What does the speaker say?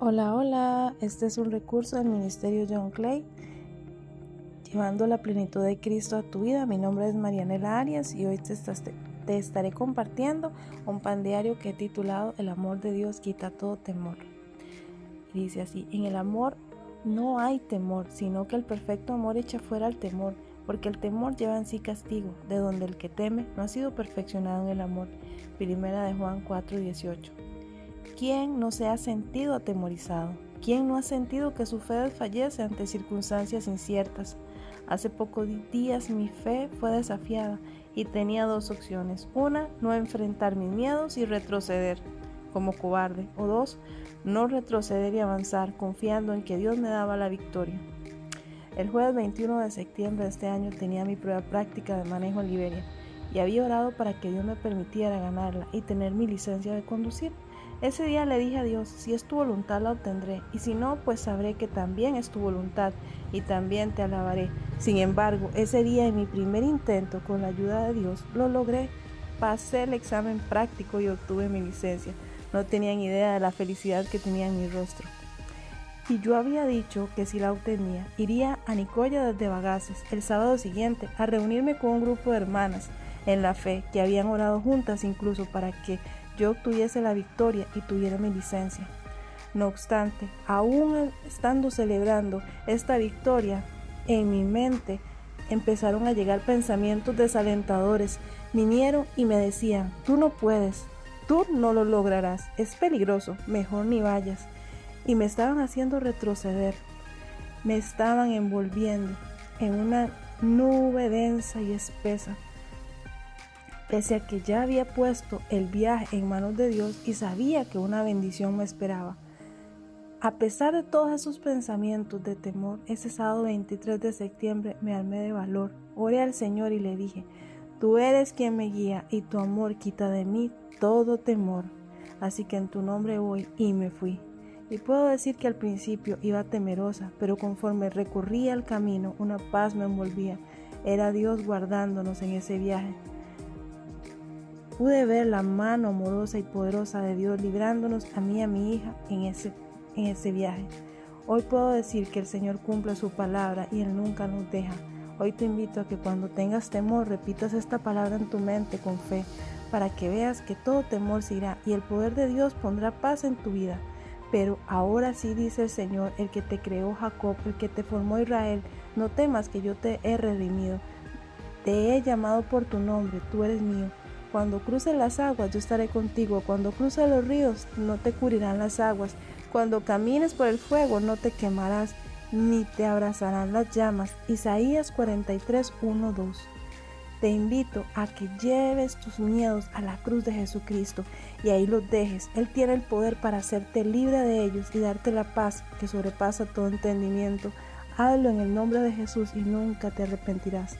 Hola, hola, este es un recurso del Ministerio John Clay, llevando la plenitud de Cristo a tu vida. Mi nombre es Marianela Arias y hoy te, estaré compartiendo un pan diario que he titulado El amor de Dios quita todo temor. Dice así, en el amor no hay temor, sino que el perfecto amor echa fuera el temor, porque el temor lleva en sí castigo, de donde el que teme no ha sido perfeccionado en el amor. Primera de Juan 4:18. ¿Quién no se ha sentido atemorizado? ¿Quién no ha sentido que su fe desfallece ante circunstancias inciertas? Hace pocos días mi fe fue desafiada y tenía dos opciones. Una, no enfrentar mis miedos y retroceder como cobarde. O dos, no retroceder y avanzar confiando en que Dios me daba la victoria. El jueves 21 de septiembre de este año tenía mi prueba práctica de manejo en Liberia y había orado para que Dios me permitiera ganarla y tener mi licencia de conducir. Ese día le dije a Dios, si es tu voluntad la obtendré, y si no, pues sabré que también es tu voluntad, y también te alabaré. Sin embargo, ese día en mi primer intento, con la ayuda de Dios, lo logré. Pasé el examen práctico y obtuve mi licencia. No tenían idea de la felicidad que tenía en mi rostro. Y yo había dicho que si la obtenía, iría a Nicoya desde Bagaces el sábado siguiente a reunirme con un grupo de hermanas en la fe que habían orado juntas incluso para que yo obtuviese la victoria y tuviera mi licencia. No obstante, aún estando celebrando esta victoria, en mi mente empezaron a llegar pensamientos desalentadores. Vinieron y me decían, tú no puedes, tú no lo lograrás, es peligroso, mejor ni vayas. Y me estaban haciendo retroceder, me estaban envolviendo en una nube densa y espesa pese a que ya había puesto el viaje en manos de Dios y sabía que una bendición me esperaba. A pesar de todos esos pensamientos de temor, ese sábado 23 de septiembre me armé de valor, oré al Señor y le dije, Tú eres quien me guía y tu amor quita de mí todo temor. Así que en tu nombre voy y me fui. Y puedo decir que al principio iba temerosa, pero conforme recurría al camino, una paz me envolvía. Era Dios guardándonos en ese viaje pude ver la mano amorosa y poderosa de Dios librándonos a mí y a mi hija en ese, en ese viaje. Hoy puedo decir que el Señor cumple su palabra y Él nunca nos deja. Hoy te invito a que cuando tengas temor repitas esta palabra en tu mente con fe, para que veas que todo temor se irá y el poder de Dios pondrá paz en tu vida. Pero ahora sí dice el Señor, el que te creó Jacob, el que te formó Israel, no temas que yo te he redimido. Te he llamado por tu nombre, tú eres mío. Cuando cruces las aguas, yo estaré contigo. Cuando cruces los ríos, no te cubrirán las aguas. Cuando camines por el fuego, no te quemarás, ni te abrazarán las llamas. Isaías 43, 1, 2. Te invito a que lleves tus miedos a la cruz de Jesucristo y ahí los dejes. Él tiene el poder para hacerte libre de ellos y darte la paz que sobrepasa todo entendimiento. Hazlo en el nombre de Jesús y nunca te arrepentirás.